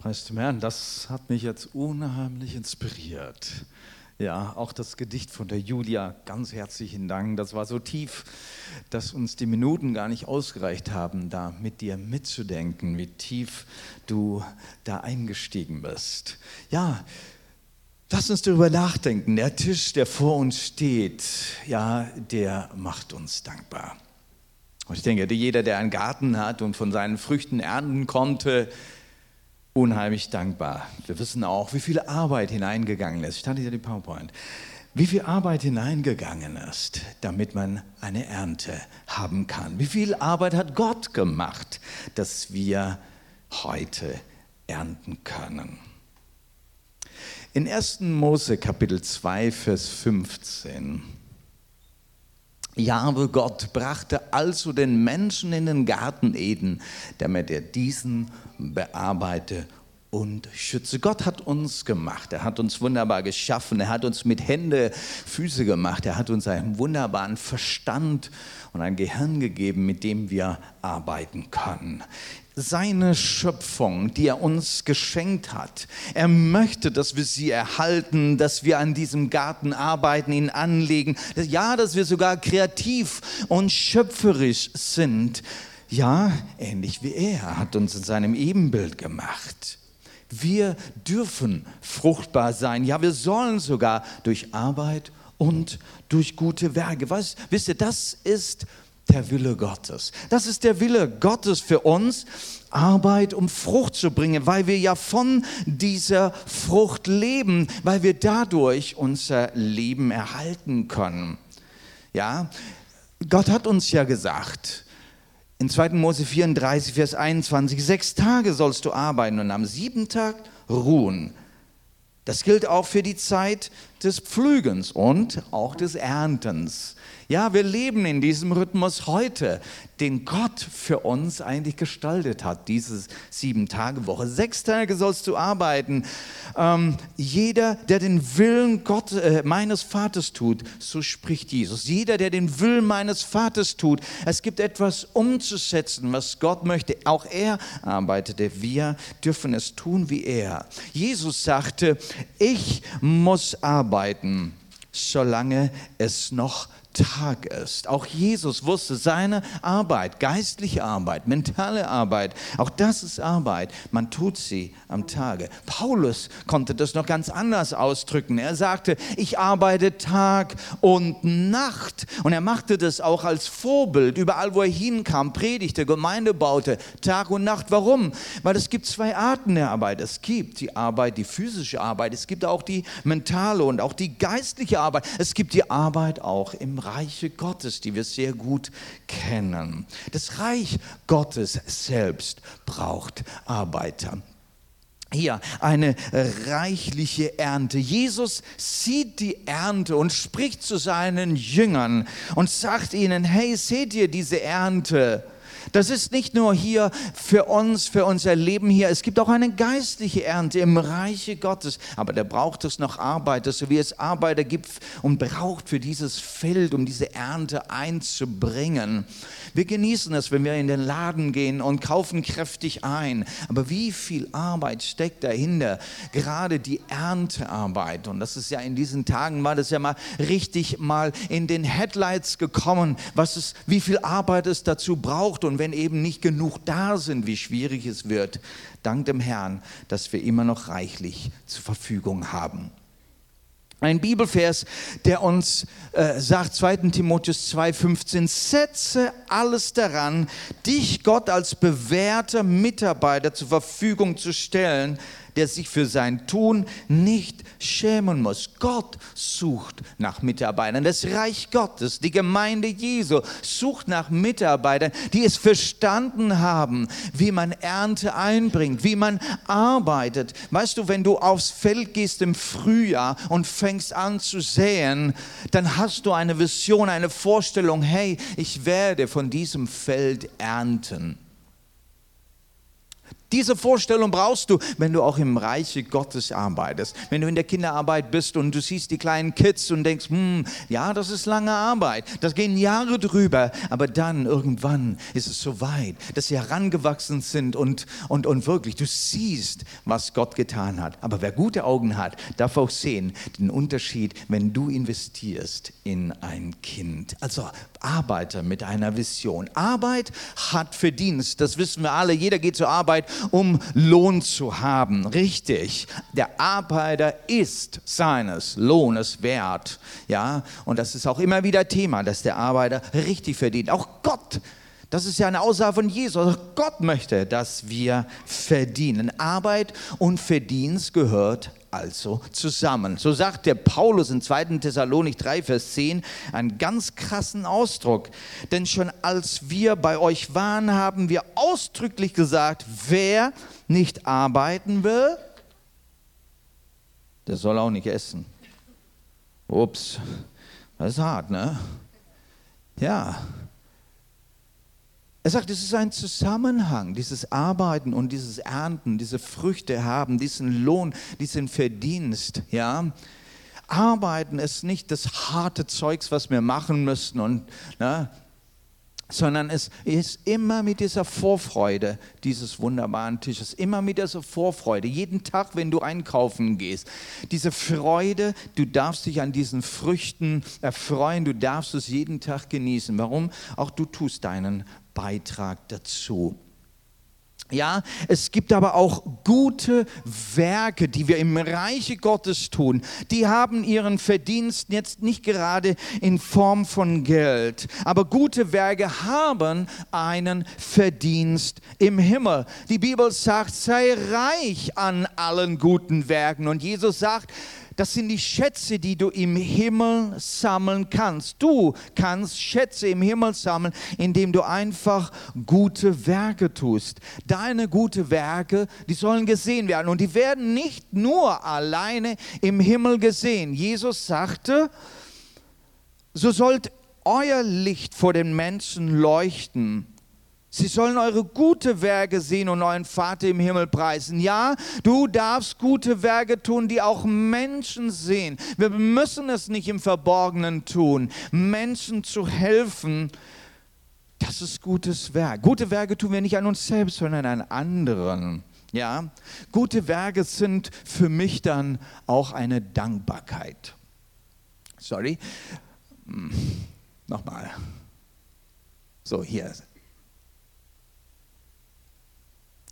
Preis dem Herrn, das hat mich jetzt unheimlich inspiriert. Ja, auch das Gedicht von der Julia, ganz herzlichen Dank. Das war so tief, dass uns die Minuten gar nicht ausgereicht haben, da mit dir mitzudenken, wie tief du da eingestiegen bist. Ja, lass uns darüber nachdenken. Der Tisch, der vor uns steht, ja, der macht uns dankbar. Und ich denke, jeder, der einen Garten hat und von seinen Früchten ernten konnte, unheimlich dankbar. Wir wissen auch, wie viel Arbeit hineingegangen ist. Ich hatte hier die PowerPoint. Wie viel Arbeit hineingegangen ist, damit man eine Ernte haben kann. Wie viel Arbeit hat Gott gemacht, dass wir heute ernten können. In 1. Mose Kapitel 2, Vers 15 Jahwe Gott brachte also den Menschen in den Garten Eden, damit er diesen bearbeite und schütze. Gott hat uns gemacht, er hat uns wunderbar geschaffen, er hat uns mit Hände, Füße gemacht, er hat uns einen wunderbaren Verstand und ein Gehirn gegeben, mit dem wir arbeiten können seine Schöpfung, die er uns geschenkt hat. Er möchte, dass wir sie erhalten, dass wir an diesem Garten arbeiten, ihn anlegen. Ja, dass wir sogar kreativ und schöpferisch sind. Ja, ähnlich wie er hat uns in seinem Ebenbild gemacht. Wir dürfen fruchtbar sein. Ja, wir sollen sogar durch Arbeit und durch gute Werke. Was, wisst ihr, das ist der Wille Gottes. Das ist der Wille Gottes für uns, Arbeit, um Frucht zu bringen, weil wir ja von dieser Frucht leben, weil wir dadurch unser Leben erhalten können. Ja, Gott hat uns ja gesagt, in 2. Mose 34, Vers 21, sechs Tage sollst du arbeiten und am siebten Tag ruhen. Das gilt auch für die Zeit des Pflügens und auch des Erntens. Ja, wir leben in diesem Rhythmus heute, den Gott für uns eigentlich gestaltet hat, diese Sieben-Tage-Woche. Sechs Tage sollst du arbeiten. Ähm, jeder, der den Willen Gott, äh, meines Vaters tut, so spricht Jesus. Jeder, der den Willen meines Vaters tut, es gibt etwas umzusetzen, was Gott möchte. Auch er arbeitete. Wir dürfen es tun wie er. Jesus sagte, ich muss arbeiten, solange es noch Tag ist. Auch Jesus wusste, seine Arbeit, geistliche Arbeit, mentale Arbeit, auch das ist Arbeit. Man tut sie am Tage. Paulus konnte das noch ganz anders ausdrücken. Er sagte, ich arbeite Tag und Nacht. Und er machte das auch als Vorbild. Überall, wo er hinkam, predigte, Gemeinde baute, Tag und Nacht. Warum? Weil es gibt zwei Arten der Arbeit. Es gibt die Arbeit, die physische Arbeit. Es gibt auch die mentale und auch die geistliche Arbeit. Es gibt die Arbeit auch im Reiche Gottes, die wir sehr gut kennen. Das Reich Gottes selbst braucht Arbeiter. Hier eine reichliche Ernte. Jesus sieht die Ernte und spricht zu seinen Jüngern und sagt ihnen, hey, seht ihr diese Ernte? Das ist nicht nur hier für uns, für unser Leben hier. Es gibt auch eine geistliche Ernte im Reiche Gottes. Aber da braucht es noch Arbeiter, so wie es Arbeiter gibt und braucht für dieses Feld, um diese Ernte einzubringen. Wir genießen es, wenn wir in den Laden gehen und kaufen kräftig ein. Aber wie viel Arbeit steckt dahinter? Gerade die Erntearbeit. Und das ist ja in diesen Tagen, war das ja mal richtig mal in den Headlights gekommen, was es, wie viel Arbeit es dazu braucht. Und wenn eben nicht genug da sind, wie schwierig es wird. Dank dem Herrn, dass wir immer noch reichlich zur Verfügung haben. Ein Bibelvers, der uns äh, sagt, 2. Timotheus 2,15, setze alles daran, dich Gott als bewährter Mitarbeiter zur Verfügung zu stellen, der sich für sein Tun nicht schämen muss. Gott sucht nach Mitarbeitern. Das Reich Gottes, die Gemeinde Jesu sucht nach Mitarbeitern, die es verstanden haben, wie man Ernte einbringt, wie man arbeitet. Weißt du, wenn du aufs Feld gehst im Frühjahr und fängst an zu säen, dann hast du eine Vision, eine Vorstellung, hey, ich werde von diesem Feld ernten Diese Vorstellung brauchst du, wenn du auch im Reiche Gottes arbeitest. Wenn du in der Kinderarbeit bist und du siehst die kleinen Kids und denkst, hm, ja, das ist lange Arbeit. Das gehen Jahre drüber. Aber dann irgendwann ist es so weit, dass sie herangewachsen sind und, und, und wirklich, du siehst, was Gott getan hat. Aber wer gute Augen hat, darf auch sehen den Unterschied, wenn du investierst in ein Kind. Also Arbeiter mit einer Vision. Arbeit hat Verdienst. Das wissen wir alle. Jeder geht zur Arbeit, um Lohn zu haben. Richtig. Der Arbeiter ist seines Lohnes wert. Ja, und das ist auch immer wieder Thema, dass der Arbeiter richtig verdient. Auch Gott das ist ja eine Aussage von Jesus. Gott möchte, dass wir verdienen. Arbeit und Verdienst gehört also zusammen. So sagt der Paulus in 2. Thessalonik 3, Vers 10 einen ganz krassen Ausdruck. Denn schon als wir bei euch waren, haben wir ausdrücklich gesagt, wer nicht arbeiten will, der soll auch nicht essen. Ups, das ist hart, ne? Ja, er sagt, es ist ein Zusammenhang, dieses Arbeiten und dieses Ernten, diese Früchte haben, diesen Lohn, diesen Verdienst, ja. Arbeiten ist nicht das harte Zeugs, was wir machen müssen und ne, sondern es ist immer mit dieser Vorfreude dieses wunderbaren Tisches, immer mit dieser Vorfreude, jeden Tag, wenn du einkaufen gehst. Diese Freude, du darfst dich an diesen Früchten erfreuen, du darfst es jeden Tag genießen. Warum? Auch du tust deinen Beitrag dazu. Ja, es gibt aber auch gute Werke, die wir im Reiche Gottes tun. Die haben ihren Verdienst jetzt nicht gerade in Form von Geld, aber gute Werke haben einen Verdienst im Himmel. Die Bibel sagt, sei reich an allen guten Werken. Und Jesus sagt, das sind die Schätze, die du im Himmel sammeln kannst. Du kannst Schätze im Himmel sammeln, indem du einfach gute Werke tust. Deine gute Werke, die sollen gesehen werden. Und die werden nicht nur alleine im Himmel gesehen. Jesus sagte, so sollt euer Licht vor den Menschen leuchten Sie sollen eure gute Werke sehen und euren Vater im Himmel preisen. Ja, du darfst gute Werke tun, die auch Menschen sehen. Wir müssen es nicht im Verborgenen tun. Menschen zu helfen, das ist gutes Werk. Gute Werke tun wir nicht an uns selbst, sondern an anderen. Ja, gute Werke sind für mich dann auch eine Dankbarkeit. Sorry. Hm, nochmal. So, hier.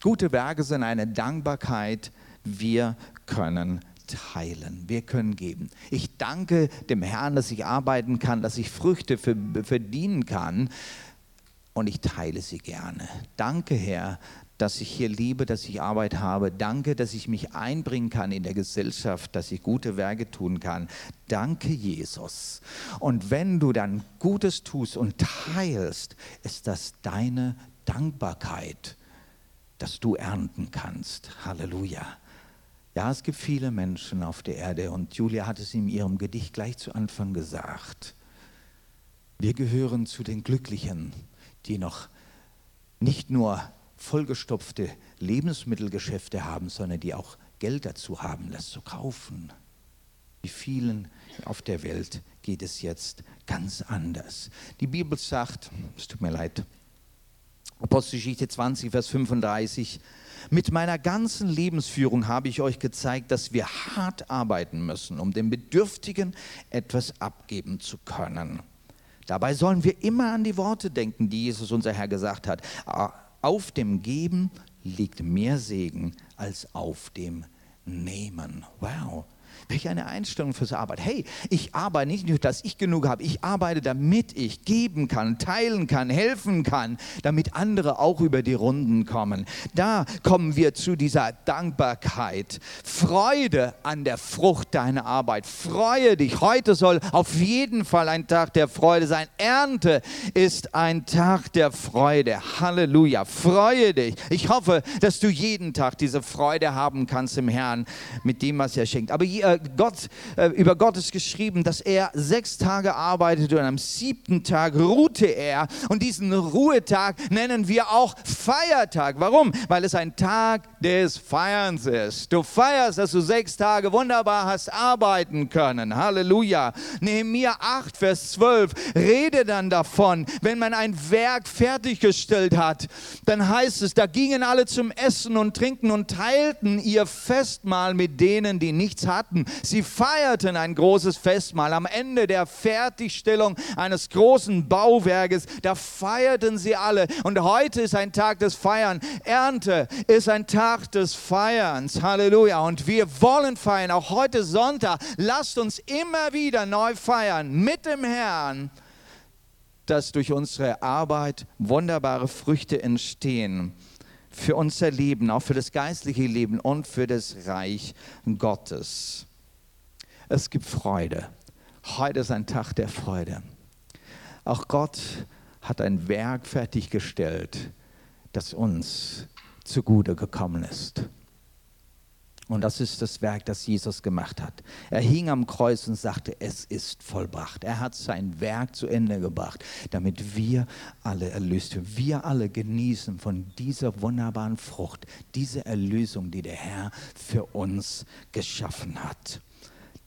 Gute Werke sind eine Dankbarkeit. Wir können teilen. Wir können geben. Ich danke dem Herrn, dass ich arbeiten kann, dass ich Früchte verdienen kann und ich teile sie gerne. Danke, Herr, dass ich hier liebe, dass ich Arbeit habe. Danke, dass ich mich einbringen kann in der Gesellschaft, dass ich gute Werke tun kann. Danke, Jesus. Und wenn du dann Gutes tust und teilst, ist das deine Dankbarkeit dass du ernten kannst. Halleluja. Ja, es gibt viele Menschen auf der Erde und Julia hat es in ihrem Gedicht gleich zu Anfang gesagt. Wir gehören zu den Glücklichen, die noch nicht nur vollgestopfte Lebensmittelgeschäfte haben, sondern die auch Geld dazu haben, das zu kaufen. Wie vielen auf der Welt geht es jetzt ganz anders. Die Bibel sagt, es tut mir leid, Apostelgeschichte 20, Vers 35. Mit meiner ganzen Lebensführung habe ich euch gezeigt, dass wir hart arbeiten müssen, um den Bedürftigen etwas abgeben zu können. Dabei sollen wir immer an die Worte denken, die Jesus unser Herr gesagt hat. Auf dem Geben liegt mehr Segen als auf dem Nehmen. Wow. Welch eine Einstellung fürs Arbeit. Hey, ich arbeite nicht nur, dass ich genug habe, ich arbeite, damit ich geben kann, teilen kann, helfen kann, damit andere auch über die Runden kommen. Da kommen wir zu dieser Dankbarkeit. Freude an der Frucht deiner Arbeit. Freue dich. Heute soll auf jeden Fall ein Tag der Freude sein. Ernte ist ein Tag der Freude. Halleluja. Freue dich. Ich hoffe, dass du jeden Tag diese Freude haben kannst im Herrn mit dem, was er schenkt. Aber Gott, äh, über Gott ist geschrieben, dass er sechs Tage arbeitete und am siebten Tag ruhte er. Und diesen Ruhetag nennen wir auch Feiertag. Warum? Weil es ein Tag des Feierns ist. Du feierst, dass du sechs Tage wunderbar hast arbeiten können. Halleluja. Nehemiah 8, Vers 12 rede dann davon, wenn man ein Werk fertiggestellt hat, dann heißt es, da gingen alle zum Essen und Trinken und teilten ihr Festmahl mit denen, die nichts hatten. Sie feierten ein großes Festmahl. Am Ende der Fertigstellung eines großen Bauwerkes, da feierten sie alle. Und heute ist ein Tag des Feiern. Ernte ist ein Tag des Feierns. Halleluja. Und wir wollen feiern, auch heute Sonntag. Lasst uns immer wieder neu feiern mit dem Herrn dass durch unsere Arbeit wunderbare Früchte entstehen für unser Leben, auch für das geistliche Leben und für das Reich Gottes. Es gibt Freude. Heute ist ein Tag der Freude. Auch Gott hat ein Werk fertiggestellt, das uns zugute gekommen ist. Und das ist das Werk, das Jesus gemacht hat. Er hing am Kreuz und sagte, es ist vollbracht. Er hat sein Werk zu Ende gebracht, damit wir alle erlöst werden. Wir alle genießen von dieser wunderbaren Frucht, diese Erlösung, die der Herr für uns geschaffen hat.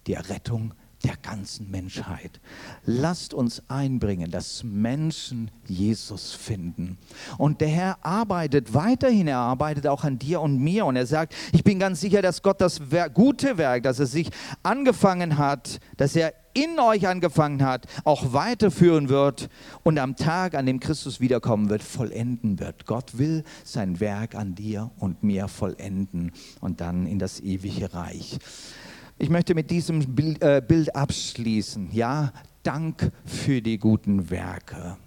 Die Errettung der ganzen Menschheit. Lasst uns einbringen, dass Menschen Jesus finden. Und der Herr arbeitet weiterhin, er arbeitet auch an dir und mir. Und er sagt, ich bin ganz sicher, dass Gott das gute Werk, das er sich angefangen hat, dass er in euch angefangen hat, auch weiterführen wird und am Tag, an dem Christus wiederkommen wird, vollenden wird. Gott will sein Werk an dir und mir vollenden und dann in das ewige Reich. Ich möchte mit diesem Bild, äh, Bild abschließen. Ja, Dank für die guten Werke.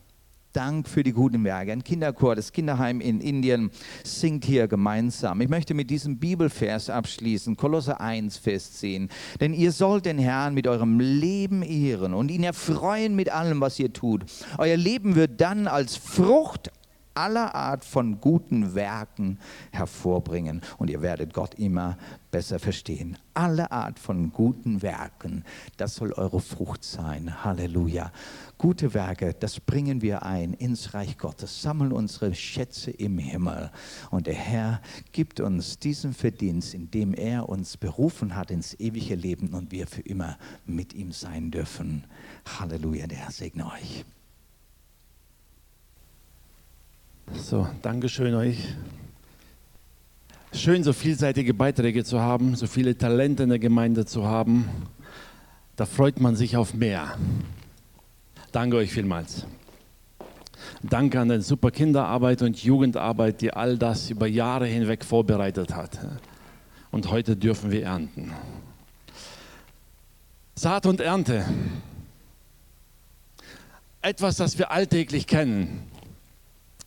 Dank für die guten Werke. Ein Kinderchor, das Kinderheim in Indien singt hier gemeinsam. Ich möchte mit diesem Bibelvers abschließen, Kolosse 1, Vers 10. Denn ihr sollt den Herrn mit eurem Leben ehren und ihn erfreuen mit allem, was ihr tut. Euer Leben wird dann als Frucht aller Art von guten Werken hervorbringen und ihr werdet Gott immer besser verstehen. Alle Art von guten Werken, das soll eure Frucht sein. Halleluja. Gute Werke, das bringen wir ein ins Reich Gottes, sammeln unsere Schätze im Himmel und der Herr gibt uns diesen Verdienst, indem er uns berufen hat ins ewige Leben und wir für immer mit ihm sein dürfen. Halleluja, der Herr segne euch. So, Dankeschön euch. Schön, so vielseitige Beiträge zu haben, so viele Talente in der Gemeinde zu haben. Da freut man sich auf mehr. Danke euch vielmals. Danke an die super Kinderarbeit und Jugendarbeit, die all das über Jahre hinweg vorbereitet hat. Und heute dürfen wir ernten. Saat und Ernte. Etwas, das wir alltäglich kennen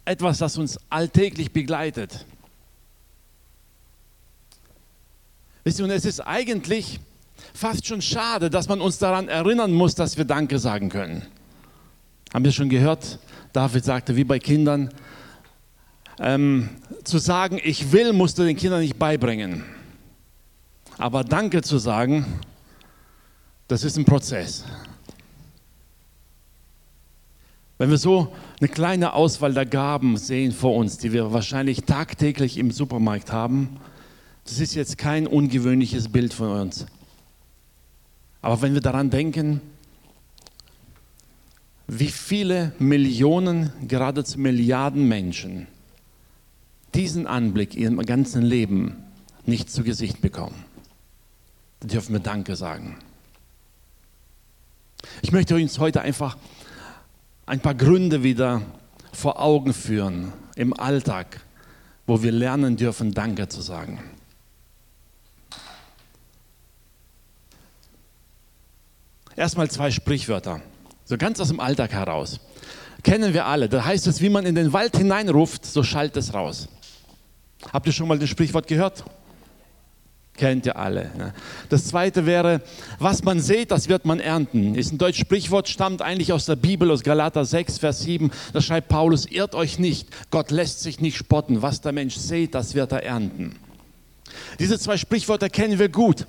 etwas, das uns alltäglich begleitet. Wisst ihr, und es ist eigentlich fast schon schade, dass man uns daran erinnern muss, dass wir Danke sagen können. Haben wir schon gehört? David sagte, wie bei Kindern, ähm, zu sagen, ich will, musst du den Kindern nicht beibringen. Aber Danke zu sagen, das ist ein Prozess. Wenn wir so eine kleine Auswahl der Gaben sehen vor uns, die wir wahrscheinlich tagtäglich im Supermarkt haben, das ist jetzt kein ungewöhnliches Bild von uns. Aber wenn wir daran denken, wie viele Millionen, geradezu Milliarden Menschen diesen Anblick in ihrem ganzen Leben nicht zu Gesicht bekommen, dann dürfen wir Danke sagen. Ich möchte uns heute einfach ein paar Gründe wieder vor Augen führen im Alltag, wo wir lernen dürfen, Danke zu sagen. Erstmal zwei Sprichwörter, so ganz aus dem Alltag heraus. Kennen wir alle. Da heißt es, wie man in den Wald hineinruft, so schallt es raus. Habt ihr schon mal das Sprichwort gehört? Kennt ihr alle. Ne? Das zweite wäre, was man sät, das wird man ernten. Ist ein deutsches Sprichwort, stammt eigentlich aus der Bibel, aus Galater 6, Vers 7. Da schreibt Paulus, irrt euch nicht, Gott lässt sich nicht spotten. Was der Mensch sät, das wird er ernten. Diese zwei Sprichwörter kennen wir gut.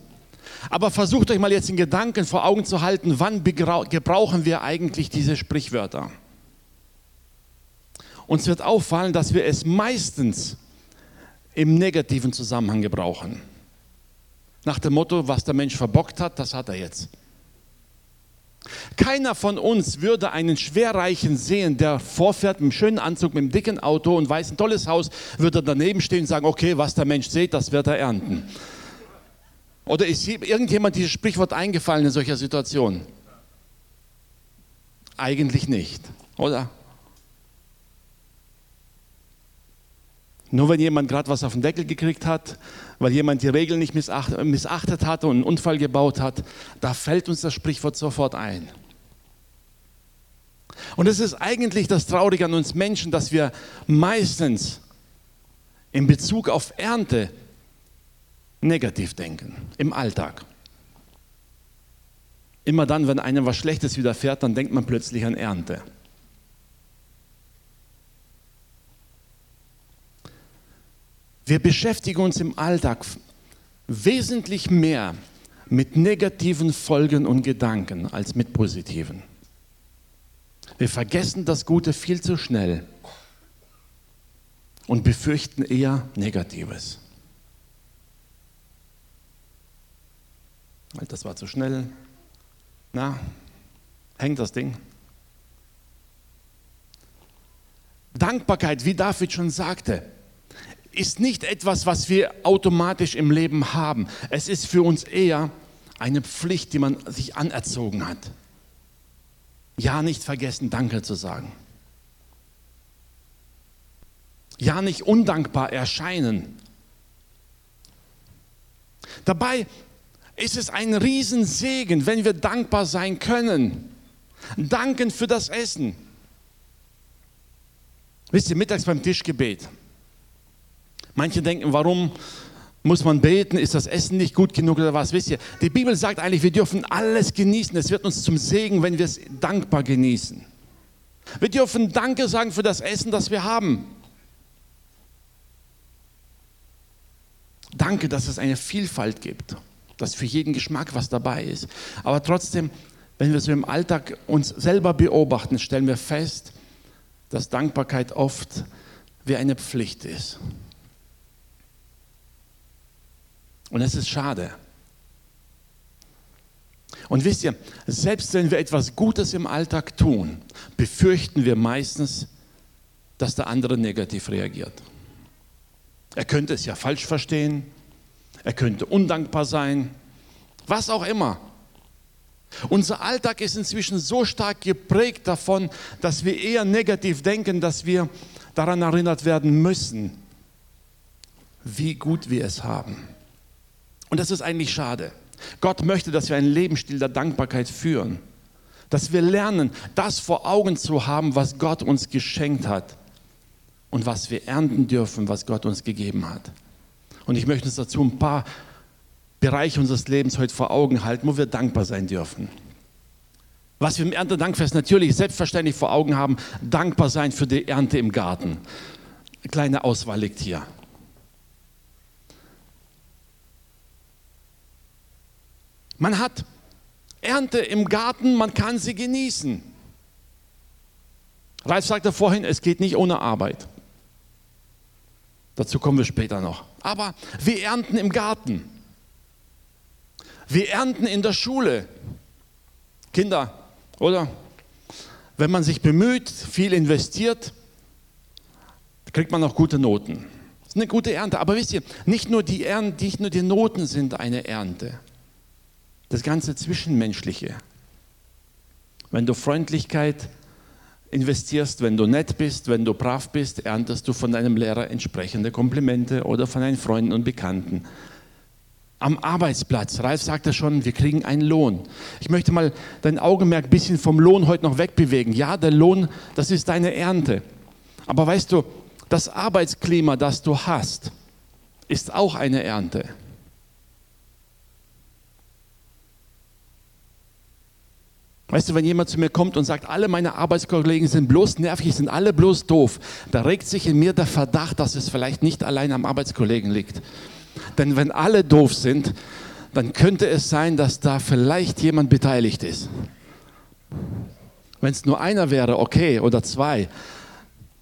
Aber versucht euch mal jetzt in Gedanken vor Augen zu halten, wann gebrauchen wir eigentlich diese Sprichwörter? Uns wird auffallen, dass wir es meistens im negativen Zusammenhang gebrauchen. Nach dem Motto, was der Mensch verbockt hat, das hat er jetzt. Keiner von uns würde einen Schwerreichen sehen, der vorfährt mit einem schönen Anzug, mit einem dicken Auto und weiß ein tolles Haus, würde daneben stehen und sagen, okay, was der Mensch sieht, das wird er ernten. Oder ist irgendjemand dieses Sprichwort eingefallen in solcher Situation? Eigentlich nicht, oder? Nur wenn jemand gerade was auf den Deckel gekriegt hat, weil jemand die Regeln nicht missachtet, missachtet hat und einen Unfall gebaut hat, da fällt uns das Sprichwort sofort ein. Und es ist eigentlich das Traurige an uns Menschen, dass wir meistens in Bezug auf Ernte negativ denken, im Alltag. Immer dann, wenn einem was Schlechtes widerfährt, dann denkt man plötzlich an Ernte. Wir beschäftigen uns im Alltag wesentlich mehr mit negativen Folgen und Gedanken als mit positiven. Wir vergessen das Gute viel zu schnell und befürchten eher Negatives. Das war zu schnell. Na, hängt das Ding? Dankbarkeit, wie David schon sagte, ist nicht etwas, was wir automatisch im Leben haben. Es ist für uns eher eine Pflicht, die man sich anerzogen hat. Ja, nicht vergessen, Danke zu sagen. Ja, nicht undankbar erscheinen. Dabei ist es ein Riesensegen, wenn wir dankbar sein können. Danken für das Essen. Wisst ihr, mittags beim Tischgebet Manche denken, warum muss man beten? Ist das Essen nicht gut genug oder was? Wisst ihr, die Bibel sagt eigentlich, wir dürfen alles genießen. Es wird uns zum Segen, wenn wir es dankbar genießen. Wir dürfen Danke sagen für das Essen, das wir haben. Danke, dass es eine Vielfalt gibt, dass für jeden Geschmack was dabei ist. Aber trotzdem, wenn wir so im Alltag uns selber beobachten, stellen wir fest, dass Dankbarkeit oft wie eine Pflicht ist. Und es ist schade. Und wisst ihr, selbst wenn wir etwas Gutes im Alltag tun, befürchten wir meistens, dass der andere negativ reagiert. Er könnte es ja falsch verstehen, er könnte undankbar sein, was auch immer. Unser Alltag ist inzwischen so stark geprägt davon, dass wir eher negativ denken, dass wir daran erinnert werden müssen, wie gut wir es haben. Und das ist eigentlich schade. Gott möchte, dass wir einen Lebensstil der Dankbarkeit führen. Dass wir lernen, das vor Augen zu haben, was Gott uns geschenkt hat und was wir ernten dürfen, was Gott uns gegeben hat. Und ich möchte uns dazu ein paar Bereiche unseres Lebens heute vor Augen halten, wo wir dankbar sein dürfen. Was wir im Erntedankfest natürlich selbstverständlich vor Augen haben, dankbar sein für die Ernte im Garten. Eine kleine Auswahl liegt hier. Man hat Ernte im Garten, man kann sie genießen. Ralf sagte vorhin, es geht nicht ohne Arbeit. Dazu kommen wir später noch. Aber wir ernten im Garten. Wir ernten in der Schule. Kinder, oder? Wenn man sich bemüht, viel investiert, kriegt man auch gute Noten. Das ist eine gute Ernte. Aber wisst ihr, nicht nur die, Ernte, nicht nur die Noten sind eine Ernte das ganze Zwischenmenschliche. Wenn du Freundlichkeit investierst, wenn du nett bist, wenn du brav bist, erntest du von deinem Lehrer entsprechende Komplimente oder von deinen Freunden und Bekannten. Am Arbeitsplatz, Ralf sagte schon, wir kriegen einen Lohn. Ich möchte mal dein Augenmerk ein bisschen vom Lohn heute noch wegbewegen. Ja, der Lohn, das ist deine Ernte. Aber weißt du, das Arbeitsklima, das du hast, ist auch eine Ernte. Weißt du, wenn jemand zu mir kommt und sagt, alle meine Arbeitskollegen sind bloß nervig, sind alle bloß doof, da regt sich in mir der Verdacht, dass es vielleicht nicht allein am Arbeitskollegen liegt. Denn wenn alle doof sind, dann könnte es sein, dass da vielleicht jemand beteiligt ist. Wenn es nur einer wäre, okay, oder zwei.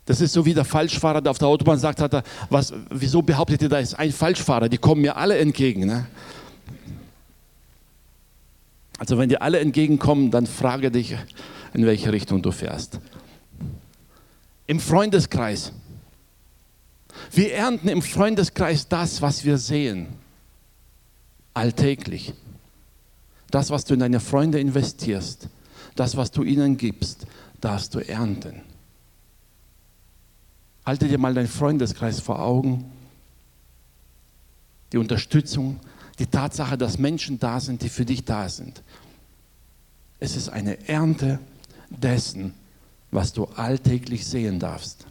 Das ist so wie der Falschfahrer, der auf der Autobahn sagt, hat er, was, wieso behauptet ihr, da ist ein Falschfahrer? Die kommen mir alle entgegen. Ne? Also wenn dir alle entgegenkommen, dann frage dich, in welche Richtung du fährst. Im Freundeskreis. Wir ernten im Freundeskreis das, was wir sehen. Alltäglich. Das, was du in deine Freunde investierst, das, was du ihnen gibst, darfst du ernten. Halte dir mal deinen Freundeskreis vor Augen. Die Unterstützung, die Tatsache, dass Menschen da sind, die für dich da sind. Es ist eine Ernte dessen, was du alltäglich sehen darfst.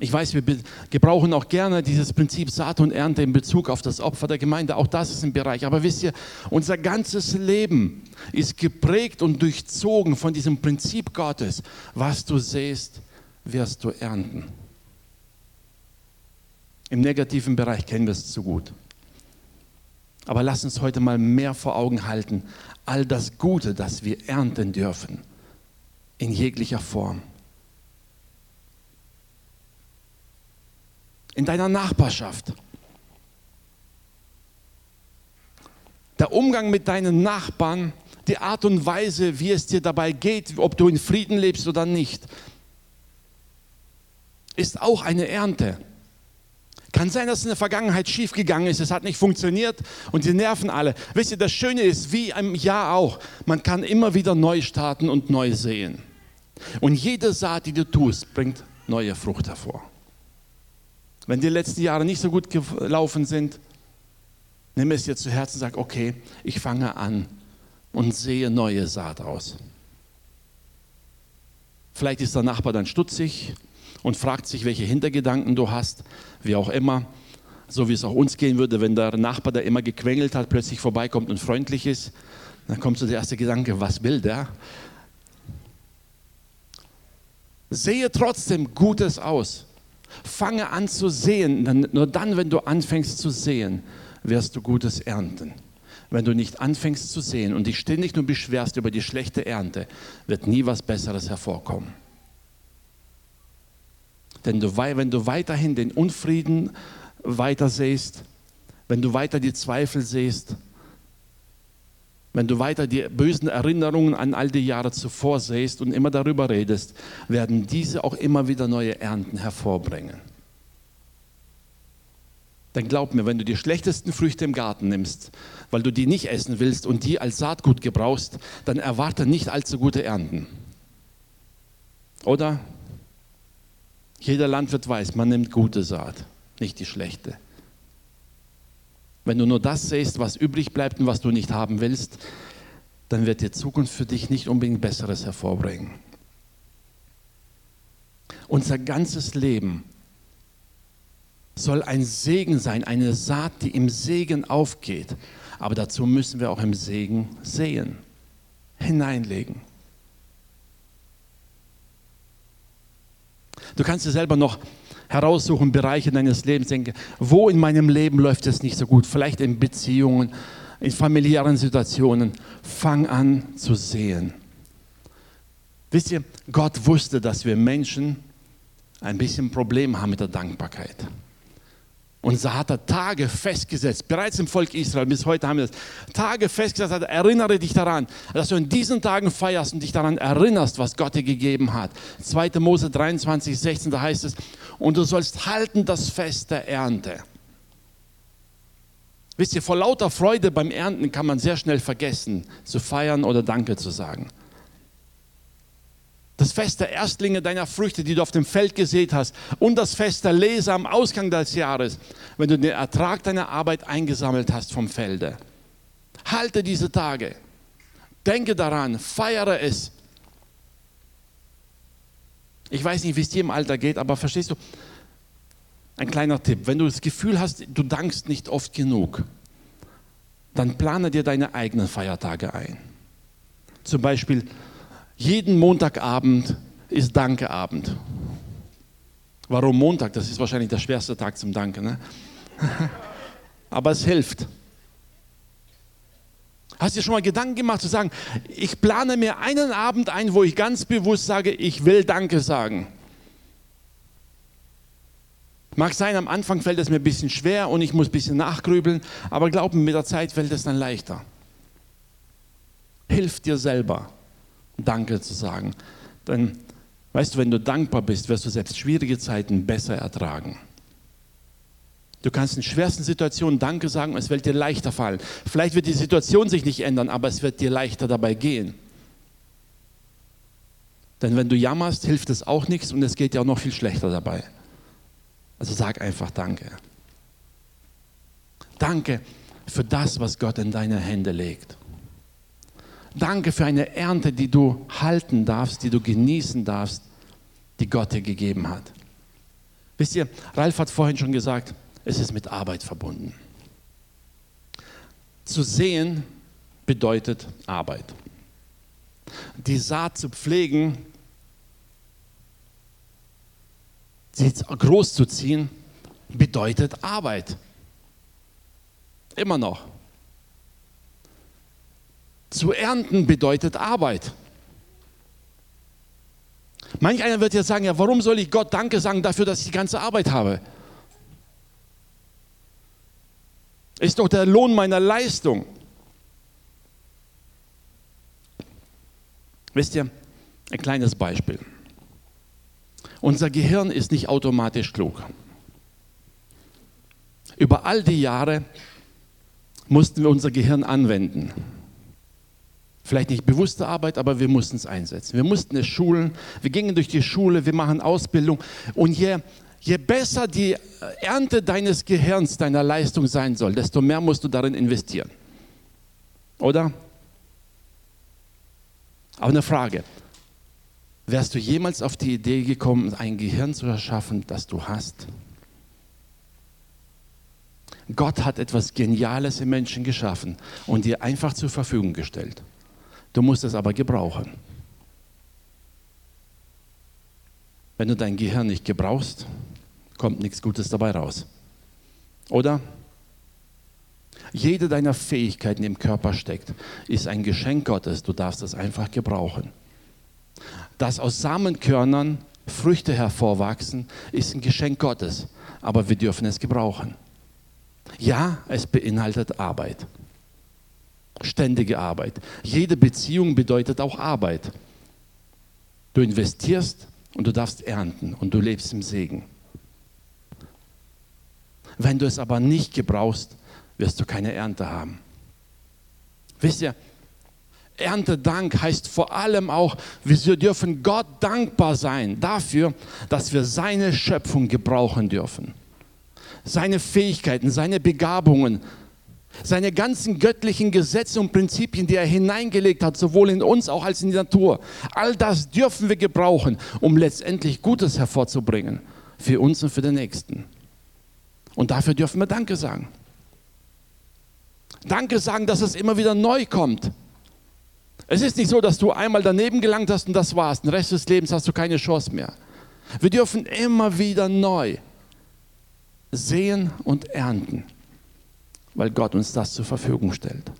Ich weiß, wir gebrauchen auch gerne dieses Prinzip Saat und Ernte in Bezug auf das Opfer der Gemeinde. Auch das ist ein Bereich. Aber wisst ihr, unser ganzes Leben ist geprägt und durchzogen von diesem Prinzip Gottes. Was du sähst, wirst du ernten. Im negativen Bereich kennen wir es zu gut. Aber lass uns heute mal mehr vor Augen halten, all das Gute, das wir ernten dürfen, in jeglicher Form. in deiner Nachbarschaft. Der Umgang mit deinen Nachbarn, die Art und Weise, wie es dir dabei geht, ob du in Frieden lebst oder nicht, ist auch eine Ernte. Kann sein, dass es in der Vergangenheit schiefgegangen ist, es hat nicht funktioniert und die nerven alle. Wisst ihr, das Schöne ist, wie im Jahr auch, man kann immer wieder neu starten und neu sehen. Und jede Saat, die du tust, bringt neue Frucht hervor. Wenn die letzten Jahre nicht so gut gelaufen sind, nimm es dir zu Herzen und sag, okay, ich fange an und sehe neue Saat aus. Vielleicht ist der Nachbar dann stutzig und fragt sich, welche Hintergedanken du hast, wie auch immer. So wie es auch uns gehen würde, wenn der Nachbar, der immer gequengelt hat, plötzlich vorbeikommt und freundlich ist. Dann kommt so der erste Gedanke, was will der? Sehe trotzdem Gutes aus. Fange an zu sehen. Nur dann, wenn du anfängst zu sehen, wirst du Gutes ernten. Wenn du nicht anfängst zu sehen und dich ständig nur beschwerst über die schlechte Ernte, wird nie was Besseres hervorkommen. Denn du, wenn du weiterhin den Unfrieden weiter siehst, wenn du weiter die Zweifel siehst, wenn du weiter die bösen Erinnerungen an all die Jahre zuvor siehst und immer darüber redest, werden diese auch immer wieder neue Ernten hervorbringen. Denn glaub mir, wenn du die schlechtesten Früchte im Garten nimmst, weil du die nicht essen willst und die als Saatgut gebrauchst, dann erwarte nicht allzu gute Ernten. Oder? Jeder Landwirt weiß, man nimmt gute Saat, nicht die schlechte. Wenn du nur das siehst, was übrig bleibt und was du nicht haben willst, dann wird die Zukunft für dich nicht unbedingt Besseres hervorbringen. Unser ganzes Leben soll ein Segen sein, eine Saat, die im Segen aufgeht. Aber dazu müssen wir auch im Segen sehen, hineinlegen. Du kannst dir selber noch heraussuchen, Bereiche deines Lebens, denke, wo in meinem Leben läuft es nicht so gut? Vielleicht in Beziehungen, in familiären Situationen. Fang an zu sehen. Wisst ihr, Gott wusste, dass wir Menschen ein bisschen Problem haben mit der Dankbarkeit. Und so hat er Tage festgesetzt, bereits im Volk Israel, bis heute haben wir das, Tage festgesetzt, hat, erinnere dich daran, dass du in diesen Tagen feierst und dich daran erinnerst, was Gott dir gegeben hat. 2. Mose 23, 16, da heißt es, und du sollst halten das Fest der Ernte. Wisst ihr, vor lauter Freude beim Ernten kann man sehr schnell vergessen, zu feiern oder Danke zu sagen. Das Fest der Erstlinge deiner Früchte, die du auf dem Feld gesät hast, und das Fest der Leser am Ausgang des Jahres, wenn du den Ertrag deiner Arbeit eingesammelt hast vom Felde. Halte diese Tage. Denke daran, feiere es. Ich weiß nicht, wie es dir im Alter geht, aber verstehst du, ein kleiner Tipp, wenn du das Gefühl hast, du dankst nicht oft genug, dann plane dir deine eigenen Feiertage ein. Zum Beispiel, jeden Montagabend ist Dankeabend. Warum Montag? Das ist wahrscheinlich der schwerste Tag zum Danken. Ne? aber es hilft. Hast du dir schon mal Gedanken gemacht zu sagen, ich plane mir einen Abend ein, wo ich ganz bewusst sage, ich will Danke sagen. Mag sein, am Anfang fällt es mir ein bisschen schwer und ich muss ein bisschen nachgrübeln, aber glaub mir, mit der Zeit fällt es dann leichter. Hilf dir selber, Danke zu sagen. Denn, weißt du, wenn du dankbar bist, wirst du selbst schwierige Zeiten besser ertragen. Du kannst in schwersten Situationen Danke sagen und es wird dir leichter fallen. Vielleicht wird die Situation sich nicht ändern, aber es wird dir leichter dabei gehen. Denn wenn du jammerst, hilft es auch nichts und es geht dir auch noch viel schlechter dabei. Also sag einfach Danke. Danke für das, was Gott in deine Hände legt. Danke für eine Ernte, die du halten darfst, die du genießen darfst, die Gott dir gegeben hat. Wisst ihr, Ralf hat vorhin schon gesagt, es ist mit Arbeit verbunden. Zu sehen bedeutet Arbeit. Die Saat zu pflegen, sie groß zu ziehen, bedeutet Arbeit. Immer noch. Zu ernten bedeutet Arbeit. Manch einer wird jetzt sagen, ja, warum soll ich Gott Danke sagen dafür, dass ich die ganze Arbeit habe? Ist doch der Lohn meiner Leistung. Wisst ihr, ein kleines Beispiel. Unser Gehirn ist nicht automatisch klug. Über all die Jahre mussten wir unser Gehirn anwenden. Vielleicht nicht bewusste Arbeit, aber wir mussten es einsetzen. Wir mussten es schulen. Wir gingen durch die Schule, wir machen Ausbildung. Und je je besser die Ernte deines Gehirns, deiner Leistung sein soll, desto mehr musst du darin investieren. Oder? Aber eine Frage. Wärst du jemals auf die Idee gekommen, ein Gehirn zu erschaffen, das du hast? Gott hat etwas Geniales im Menschen geschaffen und dir einfach zur Verfügung gestellt. Du musst es aber gebrauchen. Wenn du dein Gehirn nicht gebrauchst, kommt nichts Gutes dabei raus. Oder? Jede deiner Fähigkeiten im Körper steckt, ist ein Geschenk Gottes. Du darfst es einfach gebrauchen. Dass aus Samenkörnern Früchte hervorwachsen, ist ein Geschenk Gottes. Aber wir dürfen es gebrauchen. Ja, es beinhaltet Arbeit. Ständige Arbeit. Jede Beziehung bedeutet auch Arbeit. Du investierst und du darfst ernten und du lebst im Segen. Wenn du es aber nicht gebrauchst, wirst du keine Ernte haben. Wisst ihr, Erntedank heißt vor allem auch, wir dürfen Gott dankbar sein dafür, dass wir seine Schöpfung gebrauchen dürfen. Seine Fähigkeiten, seine Begabungen, seine ganzen göttlichen Gesetze und Prinzipien, die er hineingelegt hat, sowohl in uns auch als in die Natur. All das dürfen wir gebrauchen, um letztendlich Gutes hervorzubringen für uns und für den Nächsten. Und dafür dürfen wir Danke sagen. Danke sagen, dass es immer wieder neu kommt. Es ist nicht so, dass du einmal daneben gelangt hast und das war's. Den Rest des Lebens hast du keine Chance mehr. Wir dürfen immer wieder neu sehen und ernten weil Gott uns das zur Verfügung stellt.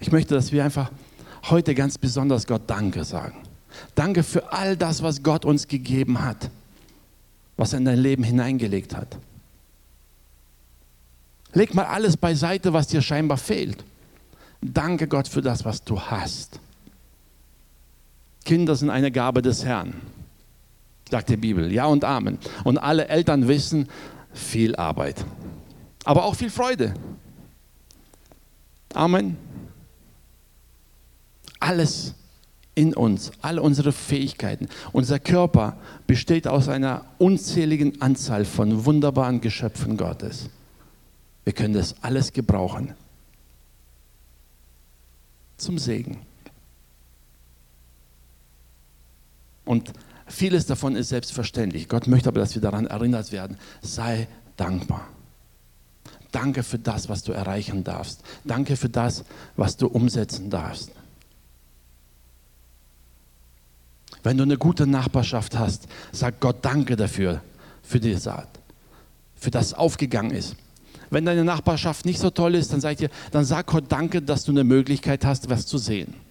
Ich möchte, dass wir einfach heute ganz besonders Gott Danke sagen. Danke für all das, was Gott uns gegeben hat, was er in dein Leben hineingelegt hat. Leg mal alles beiseite, was dir scheinbar fehlt. Danke Gott für das, was du hast. Kinder sind eine Gabe des Herrn sagt die Bibel. Ja und Amen. Und alle Eltern wissen, viel Arbeit, aber auch viel Freude. Amen. Alles in uns, alle unsere Fähigkeiten. Unser Körper besteht aus einer unzähligen Anzahl von wunderbaren Geschöpfen Gottes. Wir können das alles gebrauchen. Zum Segen. Und Vieles davon ist selbstverständlich. Gott möchte aber, dass wir daran erinnert werden. Sei dankbar. Danke für das, was du erreichen darfst. Danke für das, was du umsetzen darfst. Wenn du eine gute Nachbarschaft hast, sag Gott Danke dafür, für die Saat, für das aufgegangen ist. Wenn deine Nachbarschaft nicht so toll ist, dann, sag dir, dann sag Gott Danke, dass du eine Möglichkeit hast, was zu sehen.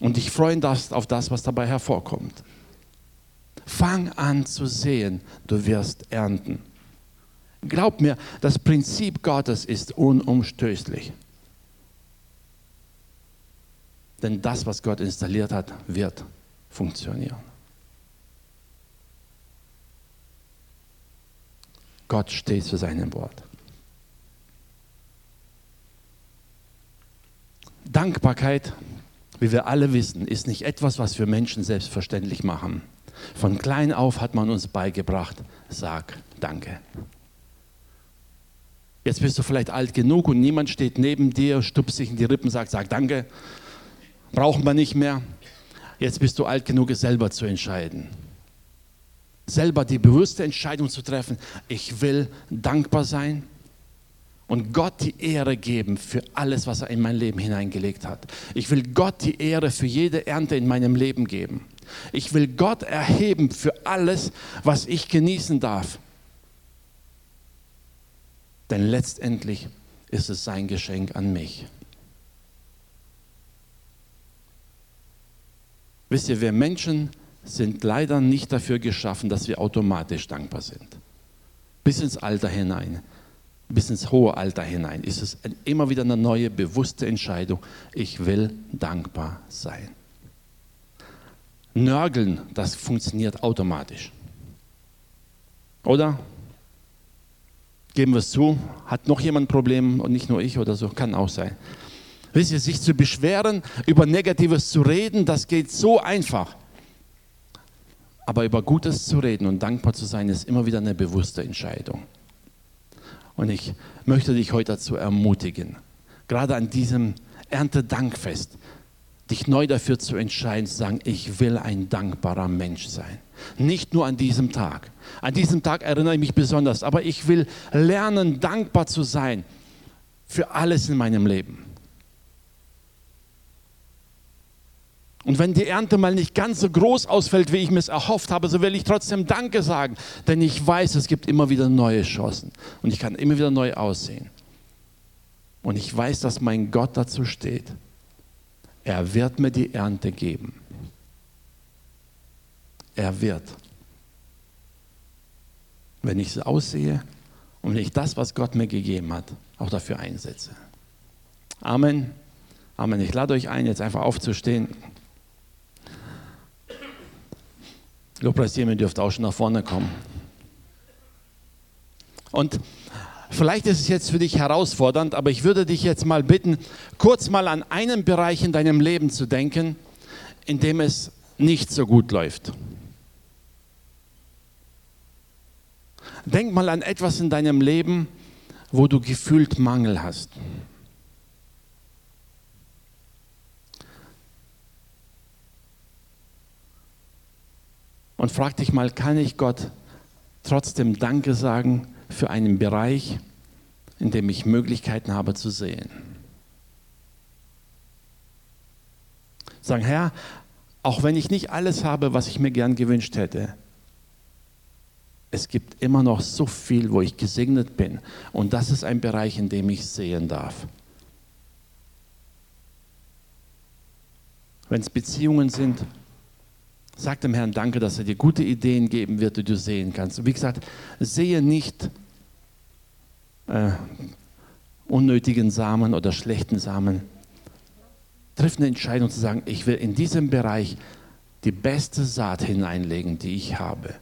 Und dich freuen darfst auf das, was dabei hervorkommt. Fang an zu sehen, du wirst ernten. Glaub mir, das Prinzip Gottes ist unumstößlich. Denn das, was Gott installiert hat, wird funktionieren. Gott steht zu seinem Wort. Dankbarkeit, wie wir alle wissen, ist nicht etwas, was wir Menschen selbstverständlich machen. Von klein auf hat man uns beigebracht, sag Danke. Jetzt bist du vielleicht alt genug und niemand steht neben dir, stupst sich in die Rippen, sagt, sag Danke. Brauchen wir nicht mehr. Jetzt bist du alt genug, es selber zu entscheiden. Selber die bewusste Entscheidung zu treffen, ich will dankbar sein und Gott die Ehre geben für alles, was er in mein Leben hineingelegt hat. Ich will Gott die Ehre für jede Ernte in meinem Leben geben. Ich will Gott erheben für alles, was ich genießen darf. Denn letztendlich ist es sein Geschenk an mich. Wisst ihr, wir Menschen sind leider nicht dafür geschaffen, dass wir automatisch dankbar sind. Bis ins Alter hinein, bis ins hohe Alter hinein ist es immer wieder eine neue, bewusste Entscheidung. Ich will dankbar sein. Nörgeln, das funktioniert automatisch. Oder? Geben wir es zu, hat noch jemand ein Problem und nicht nur ich oder so, kann auch sein. Wisst ihr, sich zu beschweren, über Negatives zu reden, das geht so einfach. Aber über Gutes zu reden und dankbar zu sein, ist immer wieder eine bewusste Entscheidung. Und ich möchte dich heute dazu ermutigen, gerade an diesem Erntedankfest, dich neu dafür zu entscheiden, zu sagen, ich will ein dankbarer Mensch sein. Nicht nur an diesem Tag. An diesem Tag erinnere ich mich besonders, aber ich will lernen, dankbar zu sein für alles in meinem Leben. Und wenn die Ernte mal nicht ganz so groß ausfällt, wie ich mir es erhofft habe, so will ich trotzdem Danke sagen, denn ich weiß, es gibt immer wieder neue Chancen und ich kann immer wieder neu aussehen. Und ich weiß, dass mein Gott dazu steht. Er wird mir die Ernte geben. Er wird. Wenn ich so aussehe und wenn ich das, was Gott mir gegeben hat, auch dafür einsetze. Amen. Amen. Ich lade euch ein, jetzt einfach aufzustehen. Lobpreisteam, ihr dürft auch schon nach vorne kommen. Und vielleicht ist es jetzt für dich herausfordernd, aber ich würde dich jetzt mal bitten, kurz mal an einen Bereich in deinem Leben zu denken, in dem es nicht so gut läuft. Denk mal an etwas in deinem Leben, wo du gefühlt Mangel hast. Und frag dich mal, kann ich Gott trotzdem Danke sagen für einen Bereich, in dem ich Möglichkeiten habe zu sehen? Sagen, Herr, auch wenn ich nicht alles habe, was ich mir gern gewünscht hätte, es gibt immer noch so viel, wo ich gesegnet bin. Und das ist ein Bereich, in dem ich sehen darf. Wenn es Beziehungen sind, Sag dem Herrn Danke, dass er dir gute Ideen geben wird, die du sehen kannst. Und wie gesagt, sehe nicht äh, unnötigen Samen oder schlechten Samen. Triff eine Entscheidung zu sagen, ich will in diesem Bereich die beste Saat hineinlegen, die ich habe.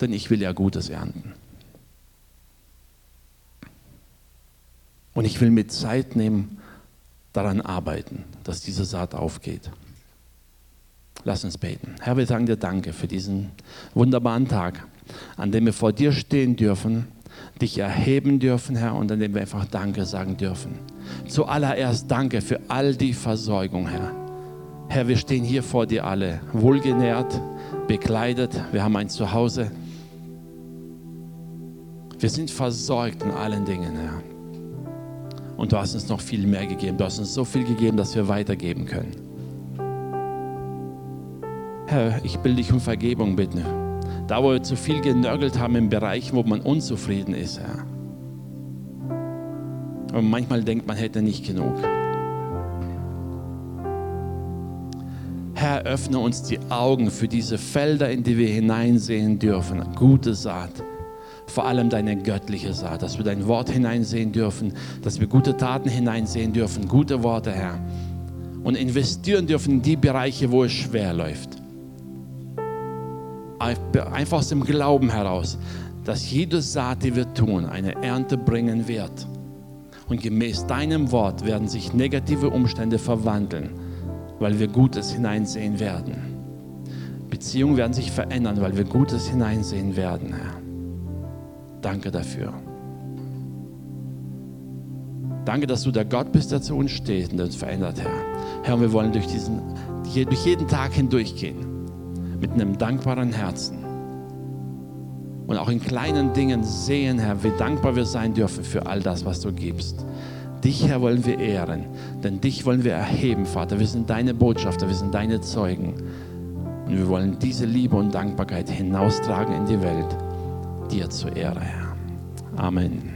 Denn ich will ja Gutes ernten. Und ich will mit Zeit nehmen, daran arbeiten, dass diese Saat aufgeht. Lass uns beten. Herr, wir sagen dir Danke für diesen wunderbaren Tag, an dem wir vor dir stehen dürfen, dich erheben dürfen, Herr, und an dem wir einfach Danke sagen dürfen. Zuallererst Danke für all die Versorgung, Herr. Herr, wir stehen hier vor dir alle, wohlgenährt, bekleidet, wir haben ein Zuhause. Wir sind versorgt in allen Dingen, Herr. Und du hast uns noch viel mehr gegeben. Du hast uns so viel gegeben, dass wir weitergeben können. Herr, ich will dich um Vergebung bitten Da, wo wir zu viel genörgelt haben in Bereichen, wo man unzufrieden ist, Herr. Und manchmal denkt man hätte nicht genug. Herr, öffne uns die Augen für diese Felder, in die wir hineinsehen dürfen. Gute Saat, vor allem deine göttliche Saat, dass wir dein Wort hineinsehen dürfen, dass wir gute Taten hineinsehen dürfen, gute Worte, Herr. Und investieren dürfen in die Bereiche, wo es schwer läuft. Einfach aus dem Glauben heraus, dass jede Saat, die wir tun, eine Ernte bringen wird. Und gemäß deinem Wort werden sich negative Umstände verwandeln weil wir Gutes hineinsehen werden. Beziehungen werden sich verändern, weil wir Gutes hineinsehen werden, Herr. Danke dafür. Danke, dass du der Gott bist, der zu uns steht und uns verändert, Herr. Herr, wir wollen durch, diesen, durch jeden Tag hindurchgehen mit einem dankbaren Herzen. Und auch in kleinen Dingen sehen, Herr, wie dankbar wir sein dürfen für all das, was du gibst. Dich, Herr, wollen wir ehren, denn dich wollen wir erheben, Vater. Wir sind deine Botschafter, wir sind deine Zeugen. Und wir wollen diese Liebe und Dankbarkeit hinaustragen in die Welt, dir zur Ehre, Herr. Amen.